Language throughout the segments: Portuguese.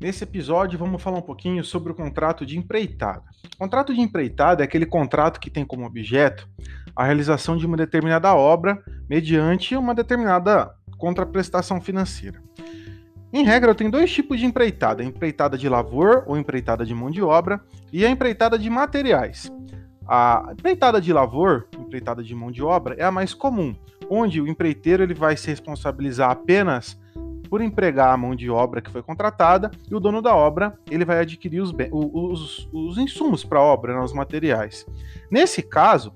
Nesse episódio, vamos falar um pouquinho sobre o contrato de empreitada. O contrato de empreitada é aquele contrato que tem como objeto a realização de uma determinada obra mediante uma determinada contraprestação financeira. Em regra, tenho dois tipos de empreitada: a empreitada de lavor ou empreitada de mão de obra e a empreitada de materiais. A empreitada de lavor, empreitada de mão de obra, é a mais comum, onde o empreiteiro ele vai se responsabilizar apenas por empregar a mão de obra que foi contratada e o dono da obra ele vai adquirir os, os, os insumos para a obra, né, os materiais. Nesse caso,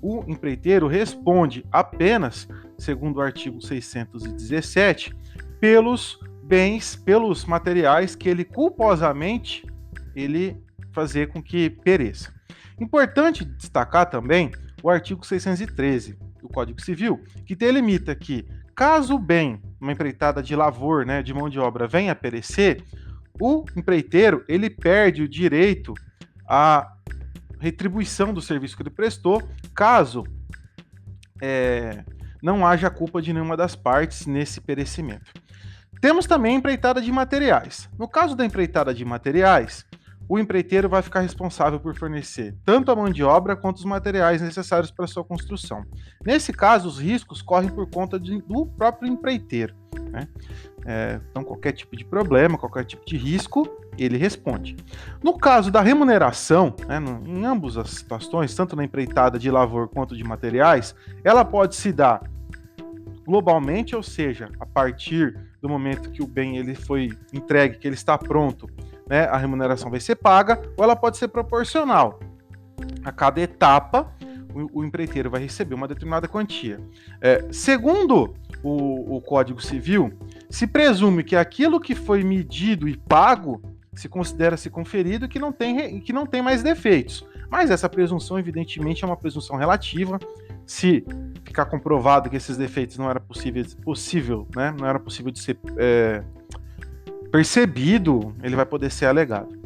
o empreiteiro responde apenas, segundo o artigo 617, pelos bens, pelos materiais que ele culposamente ele fazer com que pereça. Importante destacar também o artigo 613 do Código Civil, que delimita que caso o bem uma empreitada de lavor, né, de mão de obra, venha a perecer, o empreiteiro ele perde o direito à retribuição do serviço que ele prestou, caso é, não haja culpa de nenhuma das partes nesse perecimento. Temos também a empreitada de materiais. No caso da empreitada de materiais, o empreiteiro vai ficar responsável por fornecer tanto a mão de obra quanto os materiais necessários para sua construção. Nesse caso, os riscos correm por conta de, do próprio empreiteiro. Né? É, então, qualquer tipo de problema, qualquer tipo de risco, ele responde. No caso da remuneração, né, no, em ambas as situações, tanto na empreitada de lavor quanto de materiais, ela pode se dar globalmente, ou seja, a partir do momento que o bem ele foi entregue, que ele está pronto né, a remuneração vai ser paga, ou ela pode ser proporcional. A cada etapa, o, o empreiteiro vai receber uma determinada quantia. É, segundo o, o Código Civil, se presume que aquilo que foi medido e pago se considera-se conferido e que não tem, que não tem mais defeitos. Mas essa presunção, evidentemente, é uma presunção relativa. Se ficar comprovado que esses defeitos não era possível, possível né, não era possível de ser é, percebido, ele vai poder ser alegado.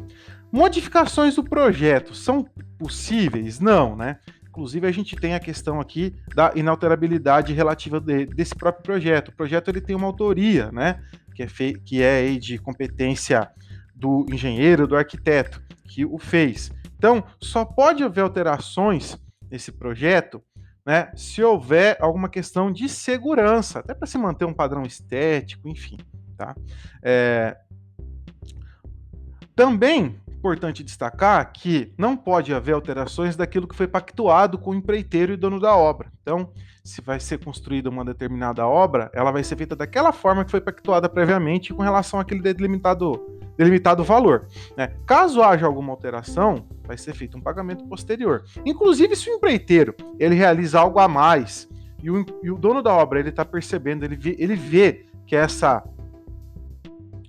Modificações do projeto são possíveis? Não, né? Inclusive a gente tem a questão aqui da inalterabilidade relativa de, desse próprio projeto. O projeto ele tem uma autoria, né? Que é, fei que é de competência do engenheiro, do arquiteto que o fez. Então, só pode haver alterações nesse projeto né, se houver alguma questão de segurança, até para se manter um padrão estético, enfim. Tá? É... Também importante destacar que não pode haver alterações daquilo que foi pactuado com o empreiteiro e dono da obra. Então, se vai ser construída uma determinada obra, ela vai ser feita daquela forma que foi pactuada previamente com relação àquele delimitado, delimitado valor. Né? Caso haja alguma alteração, vai ser feito um pagamento posterior. Inclusive, se o empreiteiro ele realiza algo a mais e o, e o dono da obra ele está percebendo, ele vê, ele vê que essa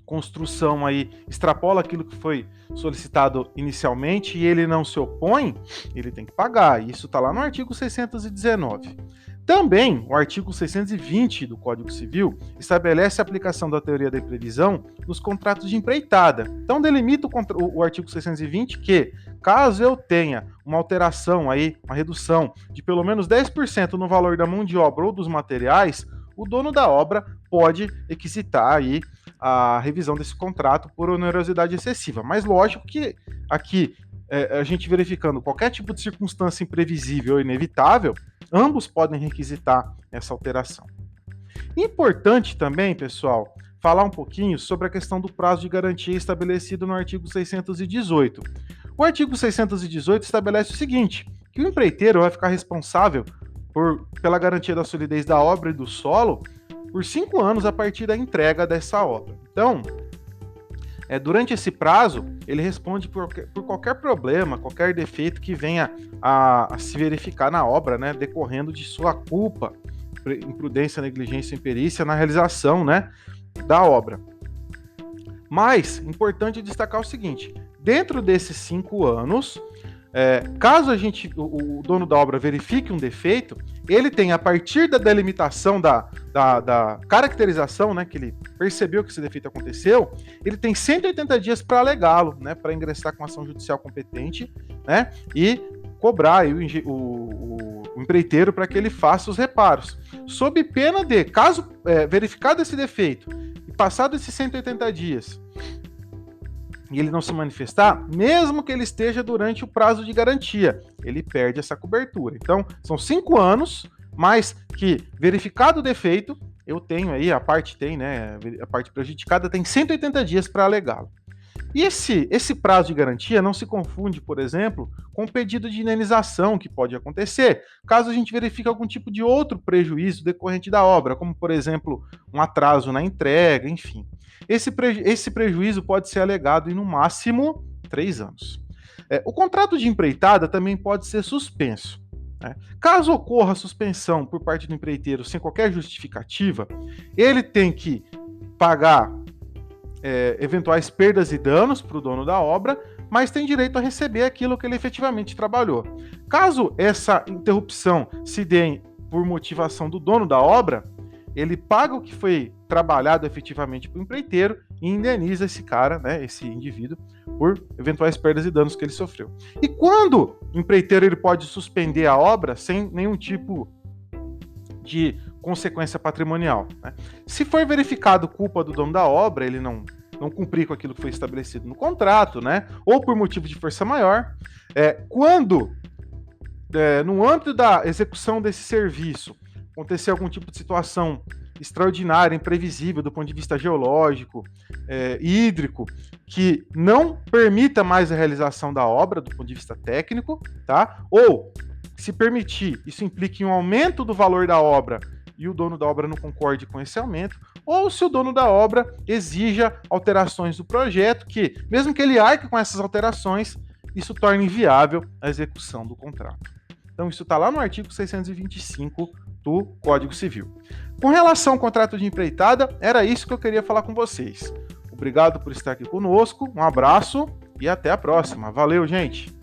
construção aí extrapola aquilo que foi solicitado inicialmente e ele não se opõe, ele tem que pagar. Isso está lá no artigo 619. Também, o artigo 620 do Código Civil estabelece a aplicação da teoria da previsão nos contratos de empreitada. Então, delimita o, o, artigo 620 que, caso eu tenha uma alteração aí, uma redução de pelo menos 10% no valor da mão de obra ou dos materiais, o dono da obra pode requisitar aí a revisão desse contrato por onerosidade excessiva. Mas lógico que aqui é, a gente verificando qualquer tipo de circunstância imprevisível ou inevitável, ambos podem requisitar essa alteração. Importante também, pessoal, falar um pouquinho sobre a questão do prazo de garantia estabelecido no artigo 618. O artigo 618 estabelece o seguinte: que o empreiteiro vai ficar responsável por, pela garantia da solidez da obra e do solo por cinco anos a partir da entrega dessa obra. Então, é, durante esse prazo, ele responde por, por, qualquer problema, qualquer defeito que venha a, a, se verificar na obra, né, decorrendo de sua culpa, imprudência, negligência imperícia na realização né, da obra. Mas, importante destacar o seguinte: dentro desses cinco anos, é, caso a gente, o, o, dono da obra verifique um defeito, ele tem, a partir da delimitação, da, da, da, caracterização, né, que ele percebeu que esse defeito aconteceu, ele tem 180 dias para alegá-lo, né, para ingressar com ação judicial competente, né, e cobrar aí, o, o, o, empreiteiro para que ele faça os reparos. Sob pena de, caso é, verificado esse defeito e passado esses 180 dias, e ele não se manifestar, mesmo que ele esteja durante o prazo de garantia, ele perde essa cobertura. Então, são cinco anos, mas que verificado o defeito, eu tenho aí, a parte tem, né? A parte prejudicada tem 180 dias para alegá-lo. E esse, esse prazo de garantia não se confunde, por exemplo, com o pedido de indenização que pode acontecer, caso a gente verifique algum tipo de outro prejuízo decorrente da obra, como, por exemplo, um atraso na entrega, enfim. Esse, preju esse prejuízo pode ser alegado em, no máximo, três anos. É, o contrato de empreitada também pode ser suspenso. Né? Caso ocorra suspensão por parte do empreiteiro sem qualquer justificativa, ele tem que pagar é, eventuais perdas e danos para o dono da obra, mas tem direito a receber aquilo que ele efetivamente trabalhou. Caso essa interrupção se dê por motivação do dono da obra, ele paga o que foi trabalhado efetivamente para o empreiteiro e indeniza esse cara, né, esse indivíduo, por eventuais perdas e danos que ele sofreu. E quando o empreiteiro ele pode suspender a obra sem nenhum tipo de consequência patrimonial. Né? Se for verificado culpa do dono da obra, ele não, não cumprir com aquilo que foi estabelecido no contrato, né? ou por motivo de força maior, é, quando, é, no âmbito da execução desse serviço, acontecer algum tipo de situação extraordinária, imprevisível do ponto de vista geológico, é, hídrico, que não permita mais a realização da obra do ponto de vista técnico, tá? Ou se permitir, isso implica em um aumento do valor da obra e o dono da obra não concorde com esse aumento, ou se o dono da obra exija alterações do projeto, que, mesmo que ele arque com essas alterações, isso torne inviável a execução do contrato. Então, isso está lá no artigo 625 do Código Civil. Com relação ao contrato de empreitada, era isso que eu queria falar com vocês. Obrigado por estar aqui conosco, um abraço e até a próxima. Valeu, gente!